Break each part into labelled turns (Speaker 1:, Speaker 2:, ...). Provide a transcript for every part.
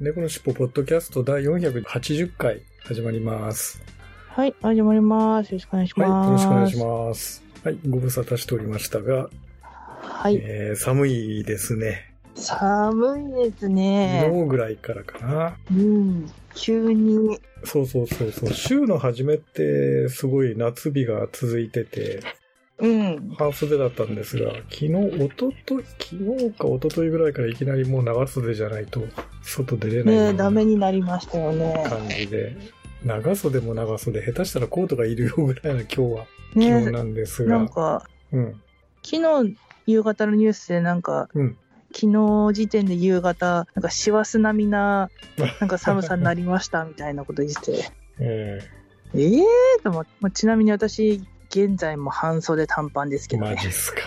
Speaker 1: 猫のしっぽポッドキャスト第480回始まります。
Speaker 2: はい、始まります。よろしくお願いし
Speaker 1: はい、
Speaker 2: ます。
Speaker 1: よろしくお願いします。はい、ご無沙汰しておりましたが、
Speaker 2: はい、
Speaker 1: えー寒いですね。
Speaker 2: 寒いですね。
Speaker 1: 昨日ぐらいからかな。
Speaker 2: うん、急に。
Speaker 1: そうそうそうそう。週の初めってすごい夏日が続いてて、
Speaker 2: うん。
Speaker 1: 半袖だったんですが、昨日、おととい、昨日かおとといぐらいからいきなりもう長袖じゃないと外出れないよう
Speaker 2: ねダメ
Speaker 1: な
Speaker 2: になりましたよね。
Speaker 1: 感じで、長袖も長袖、下手したらコートがいるよぐらいな今日は気温
Speaker 2: ね
Speaker 1: なんですが
Speaker 2: なん、か、
Speaker 1: うん、
Speaker 2: 昨日夕方のニュースでなんか、
Speaker 1: うん。
Speaker 2: 昨日時点で夕方、なんか師走並みな、なんか寒さになりましたみたいなこと言ってて、
Speaker 1: え
Speaker 2: ええーと思って、まあちなみに私、現在も半袖短パンですけ
Speaker 1: ー、
Speaker 2: どね。
Speaker 1: マジっすか。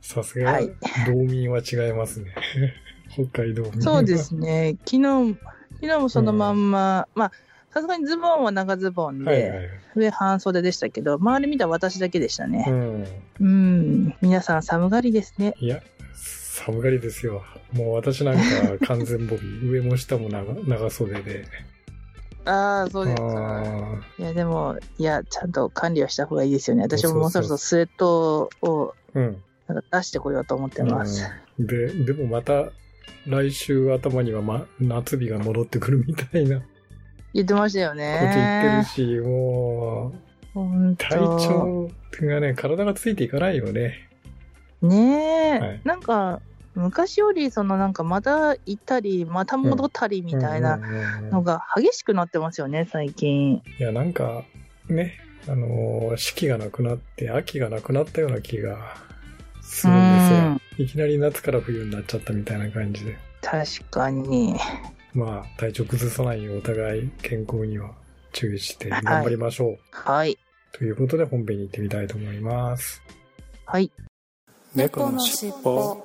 Speaker 1: さすが、
Speaker 2: はい
Speaker 1: 道民は違いますね。北海道民は
Speaker 2: そうですね。昨日、昨日もそのまんま、まあ、さすがにズボンは長ズボンで、
Speaker 1: はいはいはい。
Speaker 2: 上半袖でしたけど、周り見たら私だけでした
Speaker 1: う
Speaker 2: ね。
Speaker 1: ん。
Speaker 2: うん、皆さん寒がりですね。
Speaker 1: いや、寒がりですよ。もう私なんか完全ボビー、上も下も長長袖で。
Speaker 2: ああ、そうです
Speaker 1: あ
Speaker 2: か。
Speaker 1: ー
Speaker 2: いや、でも、いや、ちゃんと管理はした方がいいですよね。私ももうそろそろスウェットを
Speaker 1: うん。
Speaker 2: なんか出してこようと思ってます。
Speaker 1: うんで、でもまた、来週頭には、ま、夏日が戻ってくるみたいなこ
Speaker 2: 言ってましたよ
Speaker 1: と言ってる
Speaker 2: ね。
Speaker 1: し、もう、
Speaker 2: 本
Speaker 1: 体
Speaker 2: 当。
Speaker 1: 調がね、体がついていかないよね。
Speaker 2: ねえ、
Speaker 1: はい
Speaker 2: なんか、昔より、そのなんかまた行ったり、また戻ったりみたいなのが激しくなってますよね、最近。
Speaker 1: いや、なんか、ね、あのー四季がなくなって、秋がなくなったような気がするんですよ
Speaker 2: うん。
Speaker 1: いきなり夏から冬になっちゃったみたいな感じで。
Speaker 2: 確かに。
Speaker 1: まあ、体調崩さないようお互い健康には注意して頑張りましょう。
Speaker 2: はい。
Speaker 1: ということで本編に行ってみたいと思います。
Speaker 2: はい。
Speaker 3: 猫のしっぽ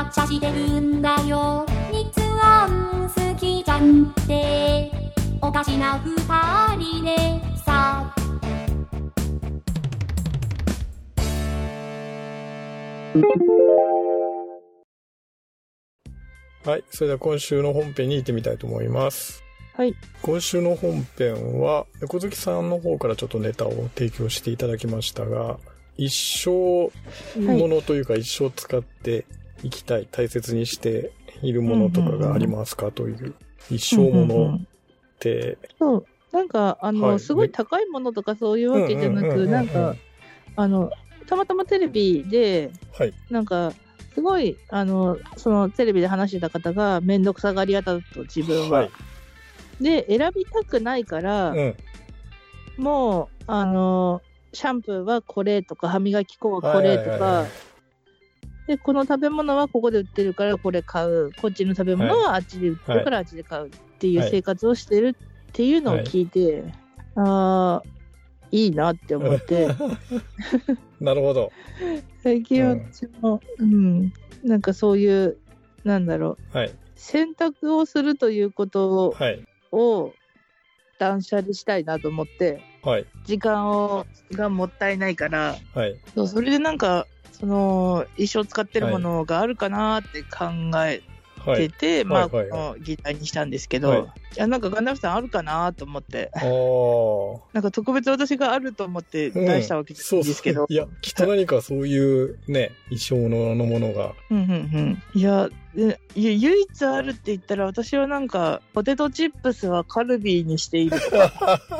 Speaker 4: から発車してるんだよ日安好きじゃんっておかしな二人でさ
Speaker 1: はい。それでは今週の本編に行ってみたいと思います。
Speaker 2: はい。
Speaker 1: 今週の本編は、猫好きさんの方からちょっとネタを提供していただきましたが、一生ものというか一生使っていきたい、大切にしているものとかがありますかという、一生ものって、
Speaker 2: そう。なんか、あの、
Speaker 1: はい
Speaker 2: すごい高いものとかそういうわけじゃなく、なんか、あの、たまたまテレビで、
Speaker 1: はい。
Speaker 2: なんか、すごい、あの、そのテレビで話してた方が、めんどくさがり屋だと、自分は。
Speaker 1: はい。
Speaker 2: で、選びたくないから、
Speaker 1: うん。
Speaker 2: もう、あの、シャンプーはこれとか、歯磨き粉はこれとか、で、この食べ物はここで売ってるからこれ買う。こっちの食べ物はあっちで売ってるからあっちで買うっていう生活をしてるっていうのを聞いて、ああ、いいなって思って、
Speaker 1: なるほど。
Speaker 2: 最近
Speaker 1: うん
Speaker 2: 私も、うん、なんかそういう、なんだろう、
Speaker 1: はい。
Speaker 2: 選択をするということ
Speaker 1: はい。
Speaker 2: を断捨離したいなと思って、
Speaker 1: はい。
Speaker 2: 時間をがもったいないから、
Speaker 1: はい。
Speaker 2: そうそれでなんか、その、一生使ってるものがあるかなって考え
Speaker 1: はい。
Speaker 2: てて、まあ、
Speaker 1: はいはい
Speaker 2: このギターにしたんですけど、
Speaker 1: はい
Speaker 2: い、や、なんかガンダムさんあるかなと思って、
Speaker 1: ああ。
Speaker 2: なんか特別私があると思って出したわけじゃないんですけど、
Speaker 1: そうそういや、きっと何かそういうね、一生ののものが。
Speaker 2: うんうんうん。いや、で唯一あるって言ったら、私はなんか、ポテトチップスはカルビーにしているとか。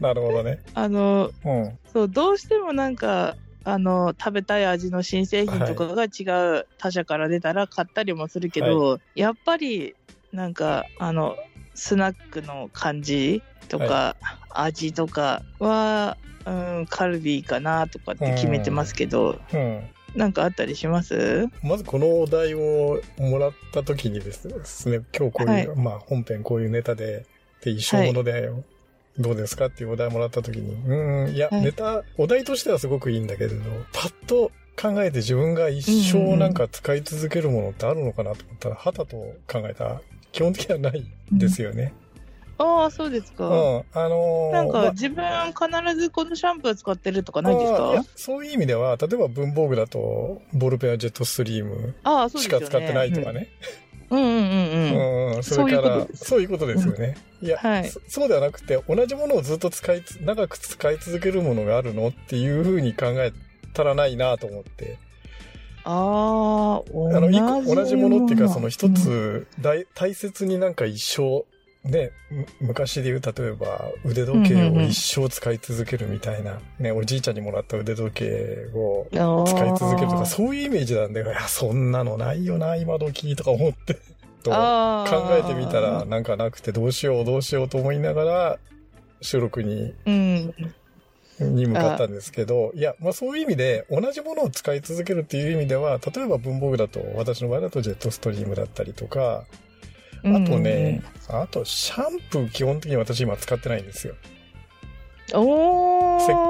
Speaker 1: なるほどね。
Speaker 2: あの、
Speaker 1: うん。
Speaker 2: そう、どうしてもなんか、あの、食べたい味の新製品とかが違う他社から出たら買ったりもするけど、やっぱり、なんか、あの、スナックの感じとか、味とかは、うん、カルビーかなとかって決めてますけど、
Speaker 1: うん。
Speaker 2: なんかあったりします？
Speaker 1: まずこのお題をもらった時にですね、今日こういう、
Speaker 2: はい。
Speaker 1: まあ本編こういうネタで、で、一生もので、どうですかっていうお題もらった時に、うーん、いや、
Speaker 2: はい
Speaker 1: ネタ、お題としてはすごくいいんだけれど、パッと考えて自分が一生なんか使い続けるものってあるのかなと思ったら、はたと考えたら、基本的にはないんですよね。
Speaker 2: ああ、そうですか。
Speaker 1: うん。あのー
Speaker 2: なん
Speaker 1: まあ
Speaker 2: か自分必ずこのシャンプー使ってるとかないですか？
Speaker 1: そういう意味では、例えば文房具だと、ボールペンはジェットストリーム。しか使ってないとかね。
Speaker 2: うん。うんうんうん
Speaker 1: それから
Speaker 2: そういうことです
Speaker 1: そういうことですよね。いや、
Speaker 2: はい
Speaker 1: そそうではなくて、同じものをずっと使いつ、長く使い続けるものがあるのっていうふうに考えたらないなと思って。
Speaker 2: ああ、
Speaker 1: あの、一個同じものっていうか、その一
Speaker 2: うん
Speaker 1: つ、大大切になんか一生、ね、む昔で言う、例えば腕時計を一生使い続けるみたいな、ね、おじいちゃんにもらった腕時計を使い続けるとか、そういうイメージなんで、いや、そんなのないよな、今時とか思って。と考
Speaker 2: 考
Speaker 1: えてみたら、なんかなくてどうしようどうしようと思いながら、収録に、
Speaker 2: うん。
Speaker 1: に向かったんですけど、いや、まあそういう意味で、同じものを使い続けるっていう意味では、例えば文房具だと、私の場合だとジェットストリームだったりとか、あとね、あとシャンプー基本的に私今使ってないんですよ。
Speaker 2: お
Speaker 1: 石
Speaker 2: ー。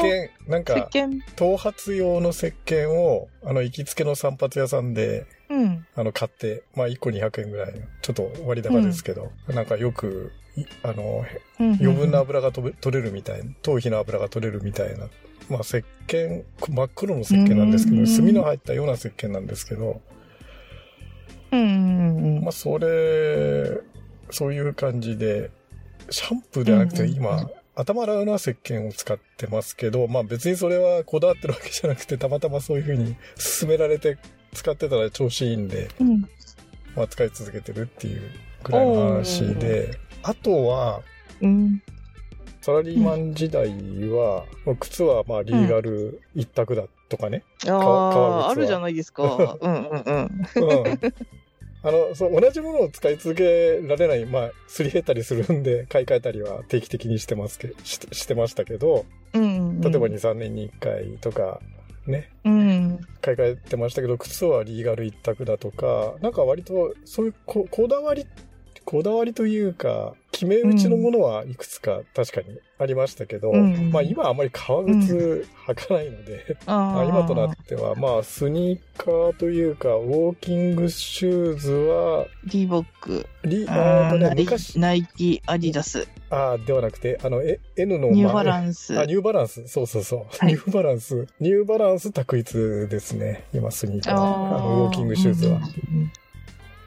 Speaker 1: 鹸、なんか。頭髪用の石鹸を、あの、行きつけの散髪屋さんで、
Speaker 2: うん。
Speaker 1: あの、買って、まあ1個200円ぐらいの、ちょっと割高ですけど、なんかよく、いあの、
Speaker 2: うん
Speaker 1: 余分な油が取れるみたいな、頭皮の油が取れるみたいな、まあ石鹸、真っ黒の石鹸なんですけど、
Speaker 2: うん
Speaker 1: 炭の入ったような石鹸なんですけど、
Speaker 2: うんうんうん
Speaker 1: まあそれ、そういう感じで、シャンプーではなくて
Speaker 2: うんうん
Speaker 1: 今、頭洗うような石鹸を使ってますけど、まあ別にそれはこだわってるわけじゃなくて、たまたまそういう風に勧められて使ってたら調子いいんで、
Speaker 2: うん。
Speaker 1: まあ使い続けてるっていうぐらいの話で、あとは、
Speaker 2: うん。
Speaker 1: サラリーマン時代は、まあ靴はまあリーガル一択だとかね。
Speaker 2: ああるじゃないですか。うんうんうん。
Speaker 1: うん。あの、そう、同じものを使い続けられない、まあ、すり減ったりするんで、買い替えたりは定期的にしてますけししてましたけど、
Speaker 2: うんうん。
Speaker 1: 例えば2、3年に1回とか、ね、
Speaker 2: うん。
Speaker 1: 買い替えてましたけど、靴はリーガル一択だとか、なんか割と、そういうこ、こだわり、こだわりというか、決め打ちのものはいくつか確かにありましたけど、
Speaker 2: うん
Speaker 1: まあ今はあまり革靴履かないので、
Speaker 2: ああ。
Speaker 1: あ今となっては、まあスニーカーというか、ウォーキングシューズは、
Speaker 2: リーボック。
Speaker 1: リ、あーとね、
Speaker 2: ナイ
Speaker 1: 昔、
Speaker 2: ナイキ、アディダス、
Speaker 1: あーではなくて、あの、え N の、
Speaker 2: ニューバラ
Speaker 1: ン
Speaker 2: ンス。
Speaker 1: あ、ニューバランス。そうそうそう。
Speaker 2: はい
Speaker 1: ニューバランス。ニューバランス択一ですね。今、スニーカー。
Speaker 2: あ
Speaker 1: あのウォーキングシューズは。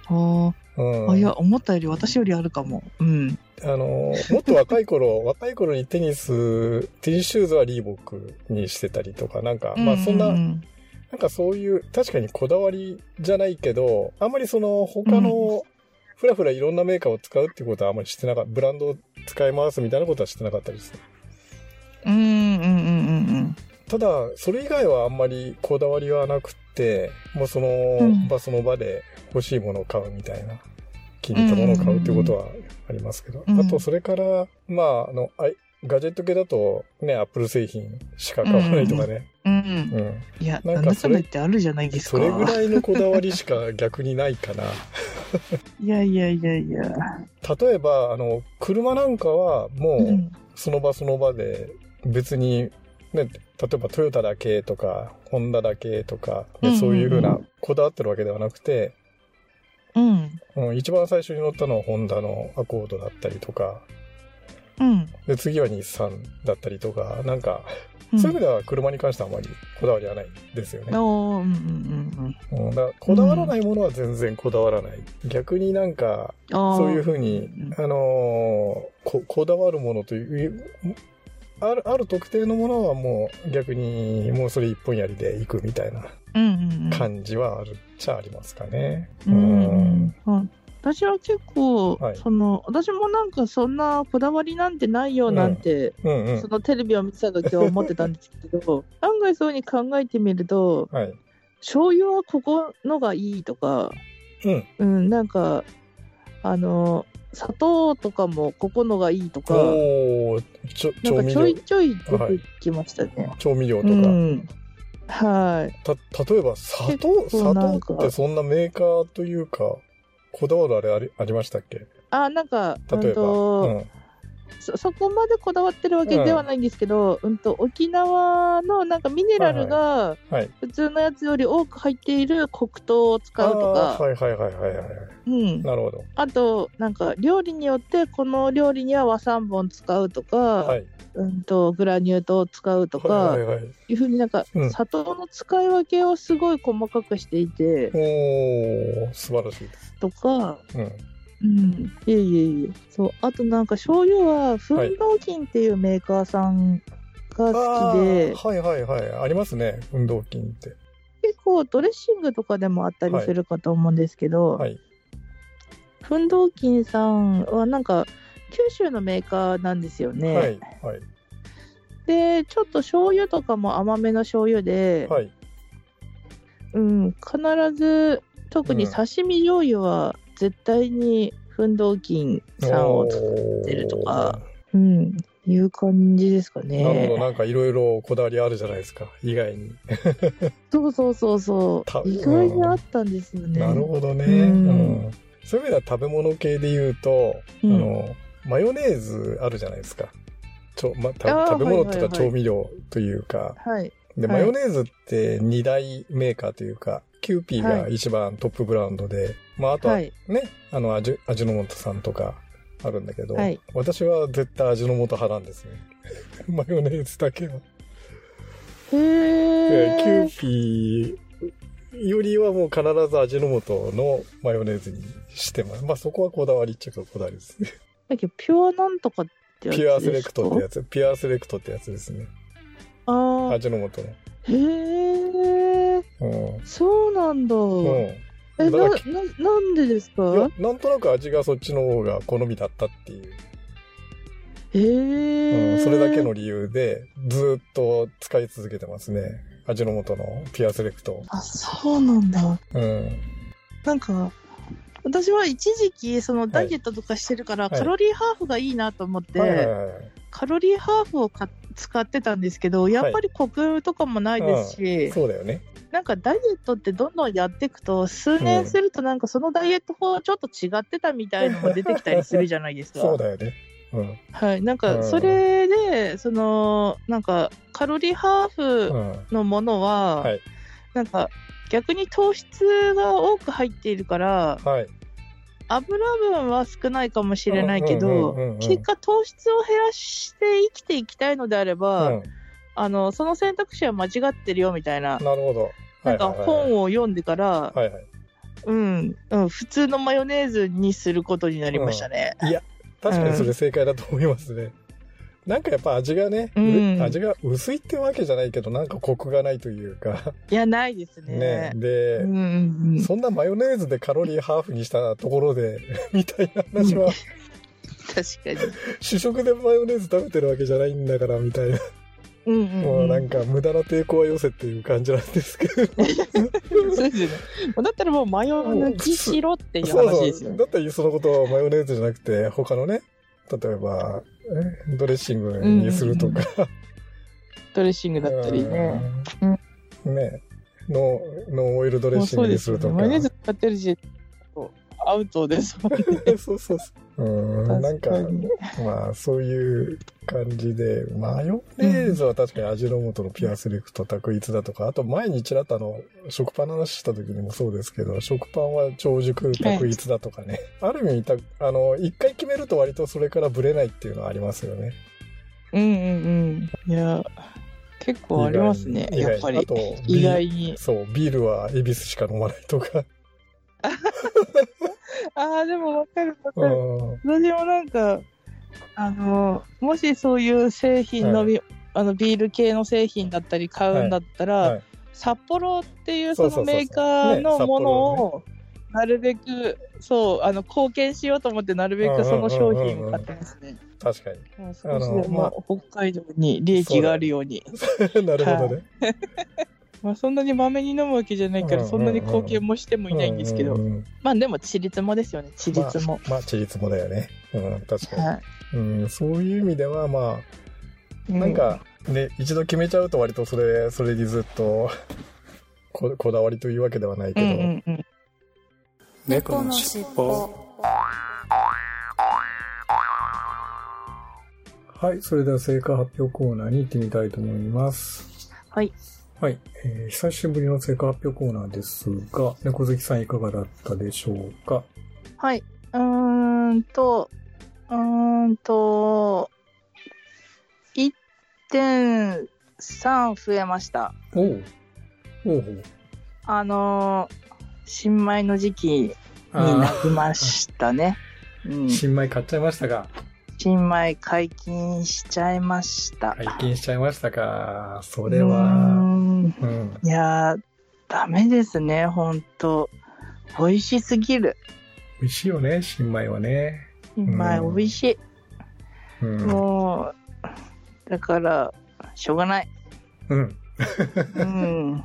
Speaker 2: あ
Speaker 1: うん
Speaker 2: あ、いや、思ったより私よりあるかも。うん。
Speaker 1: あの、もっと若い頃、若い頃にテニス、テニスシューズはリーボックにしてたりとか、なんか、まあそんな、
Speaker 2: う
Speaker 1: なんかそういう、確かにこだわりじゃないけど、あんまりその他の、ふらふらいろんなメーカーを使うってことはあんまりしてなかった。ブランドを使い回すみたいなことはしてなかったです。
Speaker 2: うんうんうんうん
Speaker 1: ただ、それ以外はあんまりこだわりはなくって、もうその
Speaker 2: ん。
Speaker 1: 場その場で欲しいものを買うみたいな、気に入ったものを買うっていうことはありますけど。
Speaker 2: うん
Speaker 1: あと、それから、まあ、あの、あいガジェット系だと、ね、アップル製品しか買わないとかね。
Speaker 2: うん。うん。
Speaker 1: うん。
Speaker 2: いや、なん
Speaker 1: かそれ
Speaker 2: ってあるじゃないですか。
Speaker 1: それぐらいのこだわりしか逆にないかな。
Speaker 2: いやいやいやいや。
Speaker 1: 例えば、あの、車なんかはも
Speaker 2: う、
Speaker 1: うんその場その場で別に、ね、例えばトヨタだけとか、ホンダだけとか、ねそういうふうなこだわってるわけではなくて、
Speaker 2: うん。
Speaker 1: うん、一番最初に乗ったのはホンダのアコードだったりとか、
Speaker 2: うん。
Speaker 1: で、次は日産だったりとか、なんか、
Speaker 2: うん
Speaker 1: そういう意味では車に関してはあまりこだわりはないですよね。
Speaker 2: うんうん
Speaker 1: うん、だからこだわらないものは全然こだわらない。逆になんか、そういうふうに、あのーこ、こだわるものという、ある、ある特定のものはもう逆にもうそれ一本やりでいくみたいな。感じはあるっちゃありますかね。
Speaker 2: うんうんうん私は結構、
Speaker 1: はい
Speaker 2: その私もなんかそんなこだわりなんてないよなんて、
Speaker 1: うんうん
Speaker 2: そ。のテレビを見てた時は思ってたんですけど 案外そうに考えてみると
Speaker 1: はい。
Speaker 2: 醤油はここのがいいとか、
Speaker 1: うん。
Speaker 2: うん、なんかあの、砂糖とかもここのがいいとか、
Speaker 1: おーちょ調味
Speaker 2: なんかちょい
Speaker 1: 料、
Speaker 2: ちょい出てきましたね。
Speaker 1: 調味料とか。
Speaker 2: うん。はい。
Speaker 1: た、例えば砂糖、砂糖ってそんなメーカーというか、こだわるあれありありましたっけ？
Speaker 2: あ、なんか、うん
Speaker 1: 例えば。
Speaker 2: と
Speaker 1: うん。
Speaker 2: そそこまでこだわってるわけではないんですけど、うん、と沖縄のなんかミネラルが
Speaker 1: はい。
Speaker 2: 普通のやつより多く入っている黒糖を使うとか、
Speaker 1: はいはいはいはいはい。
Speaker 2: うん、
Speaker 1: なるほど。
Speaker 2: あとなんか料理によってこの料理には和三本使うとか、
Speaker 1: はい。
Speaker 2: うん、とグラニュー糖を使うとか、
Speaker 1: はいはいはい。
Speaker 2: いうふうになんか
Speaker 1: うん
Speaker 2: 砂糖の使い分けをすごい細かくしていて、
Speaker 1: おー、素晴らしいです。
Speaker 2: とか、
Speaker 1: うん。
Speaker 2: うん、いえいえいえそうあとなんか醤油は奮闘金っていうメーカーさんが好きで、
Speaker 1: あーはいはいはい。ありますね。運動筋って。
Speaker 2: 結構ドレッシングとかでもあったりするかと思うんですけど、
Speaker 1: はい。
Speaker 2: 奮闘金さんはなんか九州のメーカーなんですよね。
Speaker 1: はい。はい。
Speaker 2: でちょっと醤油とかも甘めの醤油で、
Speaker 1: はい。
Speaker 2: うん、必ず特に刺身醤油は絶対に奮闘金さんを使ってるとか、うん、いう感じですか
Speaker 1: おーなるほど。
Speaker 2: ね。
Speaker 1: なんかいろいろこだわりあるじゃないですか。意外に。
Speaker 2: そうそうそうそ
Speaker 1: た
Speaker 2: う。意外にあったんですよね。
Speaker 1: なるほどね。
Speaker 2: うん
Speaker 1: うんそういう意味では食べ物系で言うと、
Speaker 2: うん
Speaker 1: あの、マヨネーズあるじゃないですか。ちょま、た食べ物とか調味料というか、
Speaker 2: はい。
Speaker 1: で、
Speaker 2: はい
Speaker 1: マヨネーズって二大メーカーというか、キューピーが一番トップブランドで、まああとは
Speaker 2: はい
Speaker 1: ね、あの味、味の素さんとかあるんだけど、
Speaker 2: はい
Speaker 1: 私は絶対味の素派なんですね。マヨネーズだけは。
Speaker 2: へ
Speaker 1: でキュ
Speaker 2: ー
Speaker 1: ピーよりはもう必ず味の素のマヨネーズにしてます。まあそこはこだわりっちゃこだわりですね。
Speaker 2: だけどピュアなんとかってやつ
Speaker 1: ピュアセレクトって
Speaker 2: つ。
Speaker 1: やつ。ピュアセレクトってやつですね。
Speaker 2: ああ、
Speaker 1: 味の素の。
Speaker 2: へえ、
Speaker 1: うん。
Speaker 2: そうなんだ。
Speaker 1: うん。
Speaker 2: え、な、な、なんでですか？
Speaker 1: いや、なんとなく味がそっちの方が好みだったっていう、
Speaker 2: へえ、
Speaker 1: うん、それだけの理由で、ずーっと使い続けてますね。味の素のピュアセレクト。
Speaker 2: あ、そうなんだ。
Speaker 1: うん。
Speaker 2: なんか、私は一時期、そのダイエットとかしてるから、
Speaker 1: い
Speaker 2: カロリーハーフがいいなと思って、
Speaker 1: はいはいはい。
Speaker 2: カロリーハーフをか使ってたんですけど、やっぱりコクとかもないですし、
Speaker 1: そうだよね。
Speaker 2: なんかダイエットってどんどんやっていくと、数年するとなんかそのダイエット法ちょっと違ってたみたいのも出てきたりするじゃないですか。
Speaker 1: そうだよね。うん。
Speaker 2: はい。なん
Speaker 1: うん
Speaker 2: かそれで、その、なんかカロリーハー
Speaker 1: う
Speaker 2: フ
Speaker 1: ん。
Speaker 2: のものは、
Speaker 1: はい
Speaker 2: なんか逆に糖質が多く入っているから、
Speaker 1: はい。
Speaker 2: 油分は少ないかもしれないけ
Speaker 1: うんうん
Speaker 2: ど
Speaker 1: うんうんうん、
Speaker 2: 結果糖質を減らして生きていきたいのであれば、
Speaker 1: うん。
Speaker 2: あの、その選択肢は間違ってるよみたいな、
Speaker 1: なるほど。
Speaker 2: なんか本を読んでから、
Speaker 1: はいはい。
Speaker 2: うん、うん、普通のマヨネーズにすることになりましたね。
Speaker 1: いや、確かにそれ正解だと思いますね。なんかやっぱ味がね、
Speaker 2: うん
Speaker 1: う味が薄いってわけじゃないけど、なんかコクがないというか、
Speaker 2: いや、ないですね。
Speaker 1: ね。で、
Speaker 2: うんうんうん、
Speaker 1: そんなマヨネーズでカロリーハーフにしたところで、みたいな話は、
Speaker 2: 確かに。
Speaker 1: 主食でマヨネーズ食べてるわけじゃないんだから、みたいな。
Speaker 2: うんうん、
Speaker 1: もうなんか無駄な抵抗はよせっていう感じなんですけど。
Speaker 2: そうですよね。だったらもうマヨ抜きしろっていう
Speaker 1: そうそう。
Speaker 2: 話ですよね。
Speaker 1: だったらそのことをマヨネーズじゃなくて、他のね、例えば、えドレッシングにするとか。
Speaker 2: ドレッシングだったりね。
Speaker 1: うん。ねノー、ノーオイルドレッシング。にするとか。
Speaker 2: マヨネーズ使ってるし、アウトですもんね。
Speaker 1: そうそうそう。うん、なんかまあ、そういう感じで、マヨネーズは確かに味の素のピュアセレクト択一だとか、あと前にちらっとあの、食パンの話した時にもそうですけど、食パンは長熟択一だとかね。ある意味た、あの、一回決めると割とそれからブレないっていうのはありますよね。
Speaker 2: うんうんうん。いや、結構ありますね。やっぱり
Speaker 1: あ。と、
Speaker 2: 意外に。
Speaker 1: そう、ビールは恵比寿しか飲まないとか。
Speaker 2: ああ、でもわかるわかる。
Speaker 1: うん。
Speaker 2: 私もなんか、あの、もしそういう製品のみ、あのビール系の製品だったり買うんだったら、
Speaker 1: はい
Speaker 2: 札幌っていう
Speaker 1: そ
Speaker 2: のメーカーの
Speaker 1: ね
Speaker 2: ものを、なるべく、そう、あの、貢献しようと思って、なるべくその商品を買ってますね。
Speaker 1: 確かに。
Speaker 2: もう少しで
Speaker 1: まあ
Speaker 2: も北海道に利益があるように。
Speaker 1: なるほどね。
Speaker 2: まあそんなにまめに飲むわけじゃないから、
Speaker 1: うん
Speaker 2: そんなに貢献もしてもいないんですけど。
Speaker 1: うんうんうん
Speaker 2: まあでも、ちりつもですよね、ちりつも。
Speaker 1: まあ、まあ、ちりつもだよね。うん、確かに。
Speaker 2: はい。
Speaker 1: うん、そういう意味では、まあ、なんか、ね、一度決めちゃうと割とそれ、それにずっとこ、こだわりというわけではないけ
Speaker 2: うん、う
Speaker 1: ど、
Speaker 2: んうん
Speaker 3: 猫のしっぽ
Speaker 1: はい、それでは成果発表コーナーに行ってみたいと思います。
Speaker 2: はい。
Speaker 1: はい、えー久しぶりの成果発表コーナーですが、猫好きさんいかがだったでしょうか？
Speaker 2: はい。うーんと、うーんと、1.3増えました。
Speaker 1: おうおう。
Speaker 2: あのー新米の時期に
Speaker 1: あ
Speaker 2: なりましたね。うん
Speaker 1: ー、新米買っちゃいましたが、
Speaker 2: 新米解禁しちゃいました。
Speaker 1: 解禁しちゃいましたか。そ
Speaker 2: こ
Speaker 1: れは、
Speaker 2: ん
Speaker 1: うん。
Speaker 2: いやー、ダメですね、ほんと。美味しすぎる。
Speaker 1: 美味しいよね、新米はね。
Speaker 2: 新米
Speaker 1: うん
Speaker 2: 美味しい。
Speaker 1: うん。
Speaker 2: もう、だから、しょうがない。
Speaker 1: うん。
Speaker 2: うん。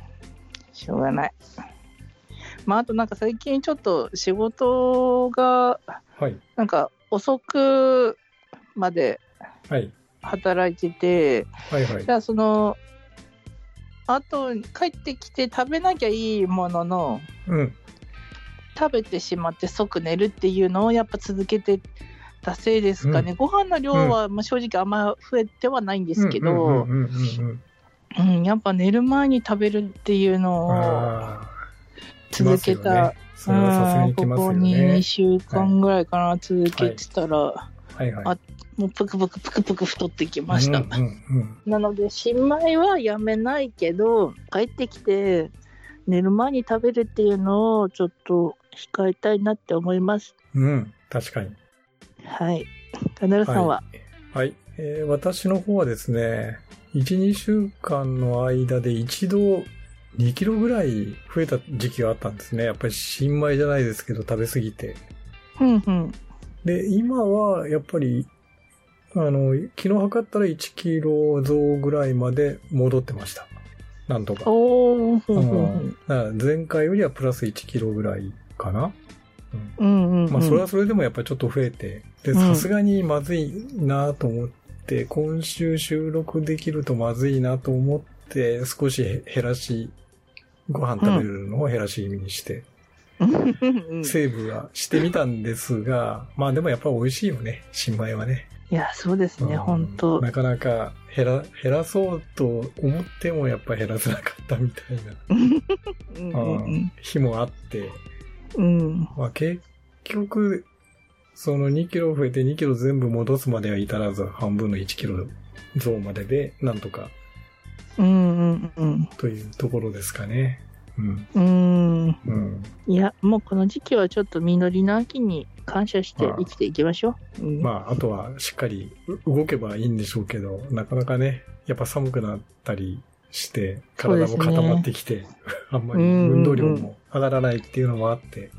Speaker 2: しょうがない。まあ、あとなんか最近ちょっと仕事が、
Speaker 1: はい。
Speaker 2: なんか遅くまで
Speaker 1: はい。
Speaker 2: 働いてて、
Speaker 1: はいはい
Speaker 2: じ。ゃあその、あと帰ってきて食べなきゃいいものの、
Speaker 1: うん。
Speaker 2: 食べてしまって即寝るっていうのをやっぱ続けてたせいですかね。ご飯の量はまあ正直あんま増えてはないんですけど、
Speaker 1: うんうんうんうん
Speaker 2: うん、やっぱ寝る前に食べるっていう
Speaker 1: うん。
Speaker 2: のを。続けた、
Speaker 1: それはさすがに
Speaker 2: ここに
Speaker 1: ね
Speaker 2: 2。週間ぐらいかな、続けてたら、
Speaker 1: はいはい。
Speaker 2: あもうぷくぷくぷくぷく太ってきました。
Speaker 1: うんうんうん。
Speaker 2: なので、新米はやめないけど、帰ってきて、寝る前に食べるっていうのをちょっと控えたいなって思います。
Speaker 1: うん。確かに。
Speaker 2: はい。カナルさんは、
Speaker 1: はい。えー私の方はですね、1、2週間の間で一度2キロぐらい増えた時期があったんですね。やっぱり新米じゃないですけど食べ過ぎて。
Speaker 2: ふんふん。
Speaker 1: で、今はやっぱり、あの、昨日測ったら1キロ増ぐらいまで戻ってました。なんとか。
Speaker 2: おー、
Speaker 1: 前回よりはプラス1キロぐらいかな。うん。
Speaker 2: うんうん、うん。
Speaker 1: まあ、それはそれでもやっぱりちょっと増えて、で、
Speaker 2: うん
Speaker 1: さすがにまずいなと思って、今週収録できるとまずいなと思って、少し減らし、ご飯食べるのを減らし気味にして、
Speaker 2: うんうん
Speaker 1: セーブはしてみたんですが、まあでもやっぱり美味しいよね、新米はね。
Speaker 2: いや、そうですね、
Speaker 1: うん
Speaker 2: ほんと。
Speaker 1: なかなか減ら、減らそうと思ってもやっぱ減らせなかったみたい
Speaker 2: うん
Speaker 1: な、
Speaker 2: うん
Speaker 1: うん日もあって、
Speaker 2: うん。うん。
Speaker 1: まあ結局、その2キロ増えて2キロ全部戻すまでは至らず、半分の1キロ増までで、なんとか
Speaker 2: うんうんうん。
Speaker 1: というところですかね。うん。
Speaker 2: うん。
Speaker 1: うん。
Speaker 2: いや、もうこの時期はちょっと実りの秋に感謝して生きていきましょう。うん、
Speaker 1: まあ、あとはしっかりう動けばいいんでしょうけど、なかなかね、やっぱ寒くなったりして、体も固まってきて、あんまり運動量も上がらないっていうのもあって、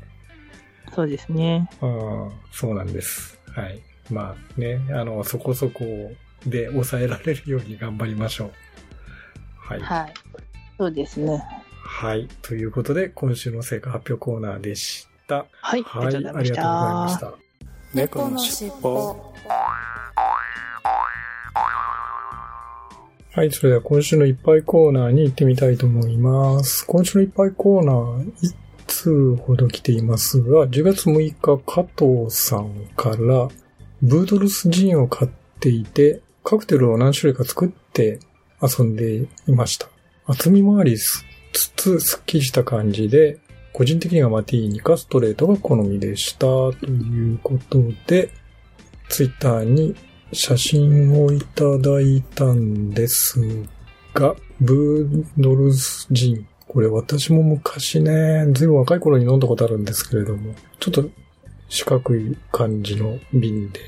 Speaker 2: そうですね。
Speaker 1: うん、そうなんです。はい。まあね、あの、そこそこで抑えられるように頑張りましょう。はい。
Speaker 2: はい。そうですね。
Speaker 1: はい。ということで、今週の成果発表コーナーでした。
Speaker 2: はい。
Speaker 1: はい。
Speaker 2: ありがとうございまし
Speaker 1: たた。
Speaker 3: 猫のしっぽ
Speaker 1: はい。それでは今週のいっぱいコーナーに行ってみたいと思います。今週のいっぱいコーナー、1通ほど来ていますが、10月6日、加藤さんから、ブードルスジンを買っていて、カクテルを何種類か作って遊んでいました。厚みもありつつ、すっきりした感じで、個人的にはマティーニかストレートが好みでした。ということで、ツイッターに写真をいただいたんですが、ブードルスジン。これ私も昔ね、ずいぶん若い頃に飲んだことあるんですけれども、ちょっと四角い感じの瓶で、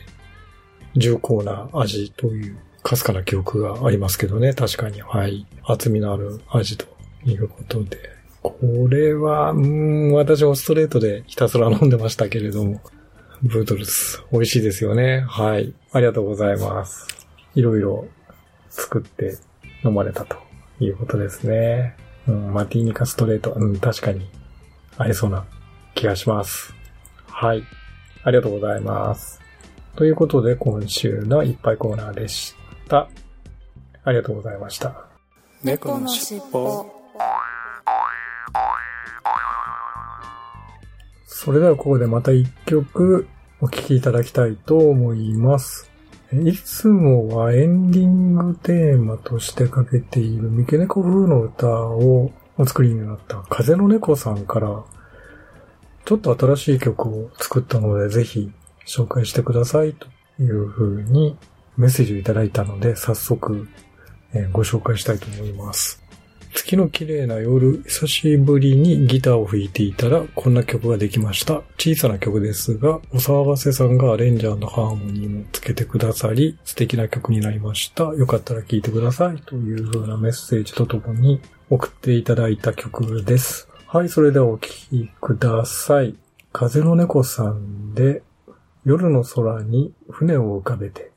Speaker 1: 重厚な味という、かすかな記憶がありますけどね、確かに。はい。厚みのある味ということで。これは、うん、私もストレートでひたすら飲んでましたけれども、ブードルス、美味しいですよね。はい。ありがとうございます。いろいろ作って飲まれたということですね。うん、マティーニカストレート。うん、確かに、ありそうな気がします。はい。ありがとうございます。ということで、今週のいっぱいコーナーでした。ありがとうございました。
Speaker 3: 猫のしっぽ
Speaker 1: それではここでまた一曲お聴きいただきたいと思います。いつもはエンディングテーマとしてかけている三毛猫風の歌をお作りになった風の猫さんからちょっと新しい曲を作ったのでぜひ紹介してくださいという風にメッセージをいただいたので早速、ご紹介したいと思います。月の綺麗な夜、久しぶりにギターを弾いていたら、こんな曲ができました。小さな曲ですが、お騒がせさんがアレンジャーのハーモニーもつけてくださり、素敵な曲になりました。よかったら聴いてください。という風なメッセージとともに送っていただいた曲です。はい、それではお聴きください。風の猫さんで、夜の空に船を浮かべて。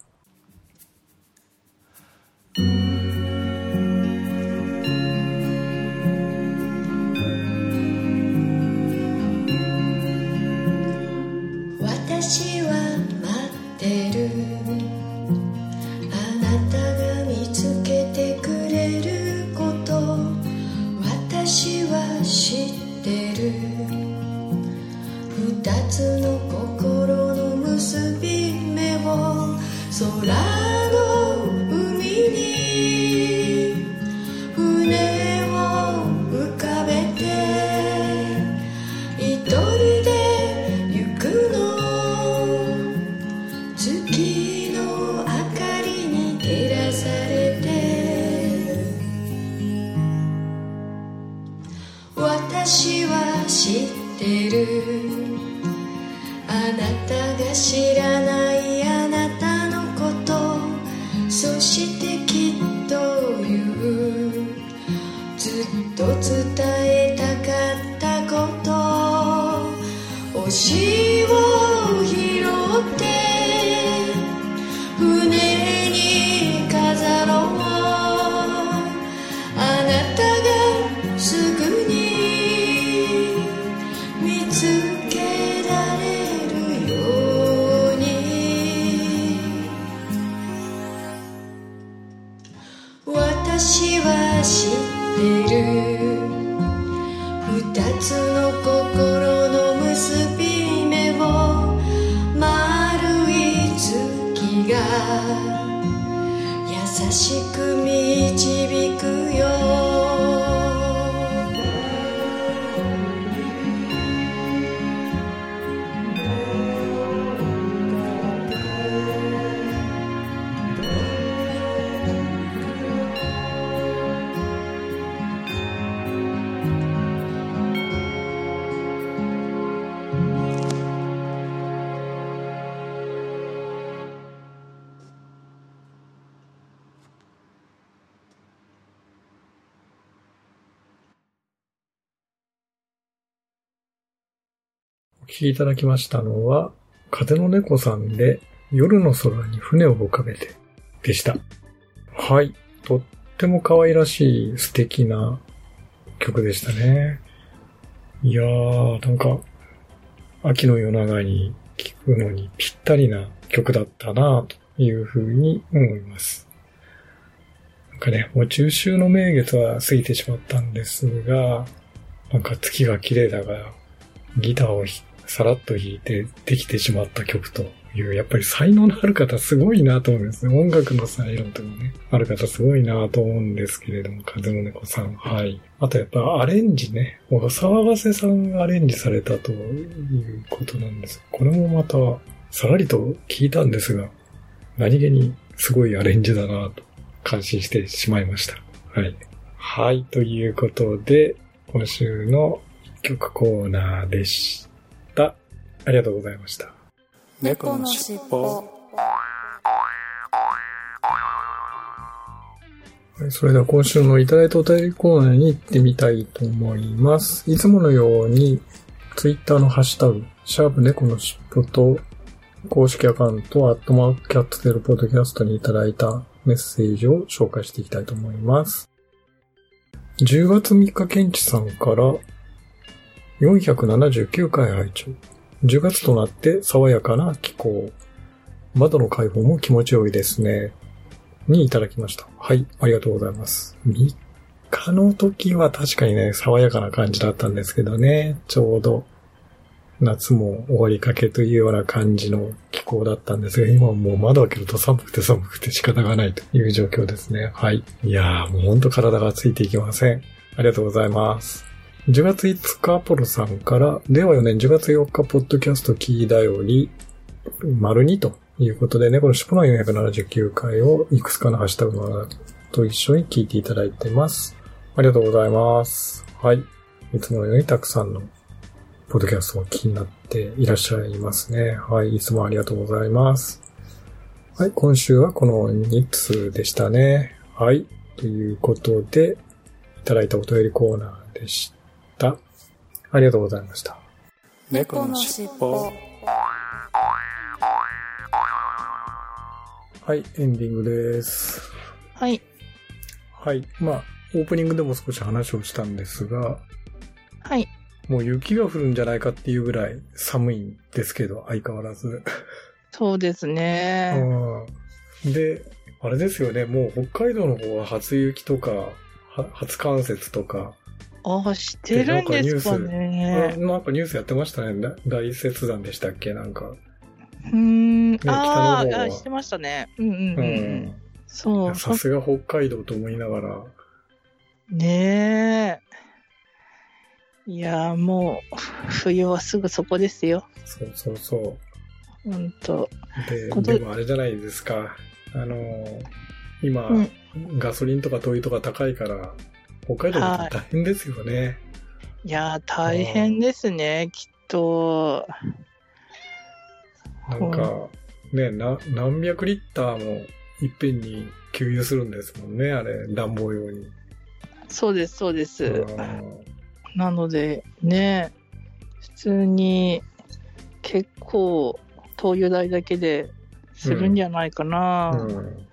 Speaker 5: 仕組
Speaker 1: み聴きいただきましたのは、風の猫さんで夜の空に船を浮かべてでした。はい。とっても可愛らしい素敵な曲でしたね。いやー、なんか、秋の夜長に聴くのにぴったりな曲だったなというふうに思います。なんかね、もう中秋の名月は過ぎてしまったんですが、なんか月が綺麗だが、ギターをひさらっと弾いてできてしまった曲という、やっぱり才能のある方すごいなと思うんですね。音楽の才能とかね、ある方すごいなと思うんですけれども、風の猫さん。はい。あとやっぱアレンジね、お騒がせさんがアレンジされたということなんです。これもまた、さらりと聞いたんですが、何気にすごいアレンジだなと感心してしまいました。はい。はい。ということで、今週の一曲コーナーでし。ありがとうございました。
Speaker 3: 猫のしっぽ
Speaker 1: はいそれでは今週のいただいたお便りコーナーに行ってみたいと思います。いつものように、ツイッターのハッシュタグ、シャープ猫のしっぽと、公式アカウント、アットマークキャットテルポッドキャストにいただいたメッセージを紹介していきたいと思います。10月3日ケンチさんから479回拝聴10月となって爽やかな気候。窓の開放も気持ちよいですね。にいただきました。はい、ありがとうございます。3日の時は確かにね、爽やかな感じだったんですけどね。ちょうど夏も終わりかけというような感じの気候だったんですが、今はもう窓開けると寒くて寒くて仕方がないという状況ですね。はい。いやーもうほんと体がついていきません。ありがとうございます。10月5日、ポロさんから、令和4年10月4日、ポッドキャストキーだより、丸2ということでね、このシュポの479回をいくつかのハッシュタグと一緒に聞いていただいてます。ありがとうございます。はい。いつものようにたくさんのポッドキャストを気になっていらっしゃいますね。はい。いつもありがとうございます。はい。今週はこの2通でしたね。はい。ということで、いただいたお便りコーナーでした。ありがとうございました。
Speaker 3: 猫のしっぽ。
Speaker 1: はい。エンディングです。
Speaker 2: はい。
Speaker 1: はい。まあ、オープニングでも少し話をしたんですが、
Speaker 2: はい。
Speaker 1: もう雪が降るんじゃないかっていうぐらい寒いんですけど、相変わらず。
Speaker 2: そうですね。
Speaker 1: うんで、あれですよね、もう北海道の方は初雪とか、は初冠雪とか、
Speaker 2: ああ、してるんですか
Speaker 1: あ
Speaker 2: ね。
Speaker 1: なんかニュースやってましたね。だ大雪山でしたっけ？なんか。
Speaker 2: うーん。
Speaker 1: 北の
Speaker 2: ああ、してましたね。うんうん
Speaker 1: う
Speaker 2: うんうん。
Speaker 1: ん。
Speaker 2: そう。
Speaker 1: さすが北海道と思いながら。
Speaker 2: ねえ。いやー、もう、冬はすぐそこですよ。
Speaker 1: そうそうそ
Speaker 2: ほんと。
Speaker 1: う。で、でもあれじゃないですか。あのー、今、
Speaker 2: うん
Speaker 1: ガソリンとか灯油とか高いから、北海道大変ですよね。
Speaker 2: いやー、大変ですね、きっと。
Speaker 1: なんか、ね、な、何百リッターもいっぺんに給油するんですもんね、あれ、暖房用に。
Speaker 2: そうです、そうです。
Speaker 1: うん
Speaker 2: なので、ね、普通に結構、灯油代だけでするんじゃないかな。
Speaker 1: うん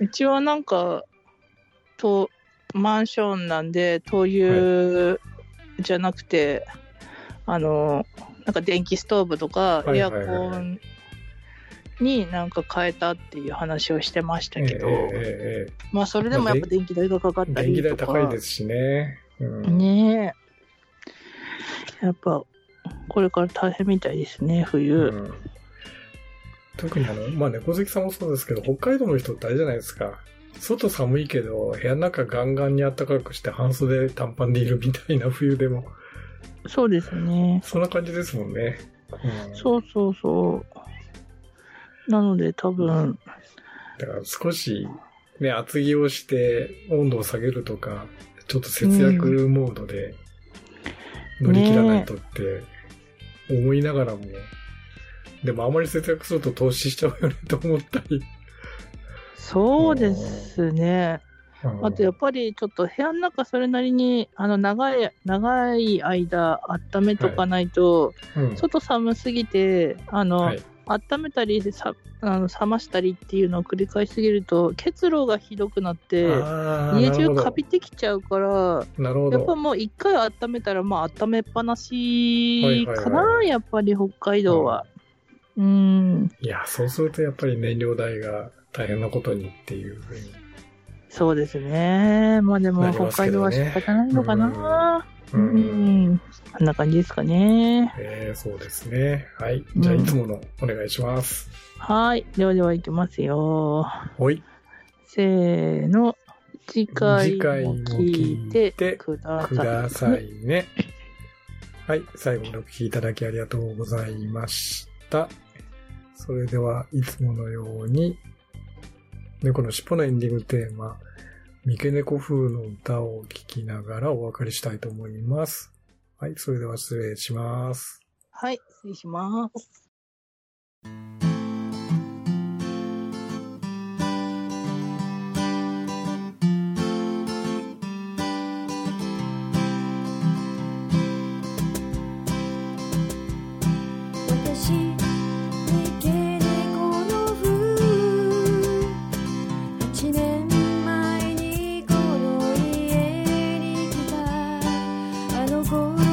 Speaker 2: うちはなんか、とマンションなんで、灯油じゃなくて、あの、なんか電気ストーブとかエア
Speaker 1: はいはいはい
Speaker 2: コンになんか変えたっていう話をしてました
Speaker 1: ええ
Speaker 2: けど、まあそれでもやっぱ電気代がかかっ
Speaker 1: え
Speaker 2: た
Speaker 1: 電気代
Speaker 2: りとか。
Speaker 1: 高いですしね。うん
Speaker 2: ねえ。やっぱ、これから大変みたいですね、冬。
Speaker 1: うん特にあの、まあ、猫好きさんもそうですけど、北海道の人ってあれじゃないですか。外寒いけど、部屋の中ガンガンに暖かくして半袖短パンでいるみたいな冬でも。
Speaker 2: そうですね。
Speaker 1: そんな感じですもんね。うん
Speaker 2: そうそうそう。なので多分、
Speaker 1: だから少し、ね、厚着をして温度を下げるとか、ちょっと節約モードで乗り切らないとって思いながらも、でもあまり節約すると投資しちゃうよねと思ったり。
Speaker 2: そうですね。
Speaker 1: うん
Speaker 2: あとやっぱりちょっと部屋の中それなりにあの長い長い間温めとかないと、
Speaker 1: うん
Speaker 2: 外寒すぎてあの、
Speaker 1: はい。
Speaker 2: 温めたりさあの冷ましたりっていうのを繰り返しすぎると結露がひどくなって家中カビてきちゃうから
Speaker 1: なるほど。
Speaker 2: やっぱもう一回温めたらまあ温めっぱなしかな、
Speaker 1: はいはいは
Speaker 2: やっぱり北海道は。うん、
Speaker 1: いや、そうするとやっぱり燃料代が大変なことにっていうふうに。
Speaker 2: そうですね。まあでも
Speaker 1: なります
Speaker 2: 北海道は仕方ないのかな。
Speaker 1: う
Speaker 2: うんん。こんな感じですかね。
Speaker 1: えー、そうですね。はい。じゃあ、
Speaker 2: うん
Speaker 1: いつものお願いします。
Speaker 2: はい。ではでは行きますよ。
Speaker 1: ほい。
Speaker 2: せーの。次回も聞いてください。
Speaker 1: くださいね。はい。最後までお聞きいただきありがとうございました。それでは、いつものように、猫の尻尾のエンディングテーマ、三毛猫風の歌を聴きながらお別れしたいと思います。はい。それでは失礼します。
Speaker 2: はい。失礼します。走过。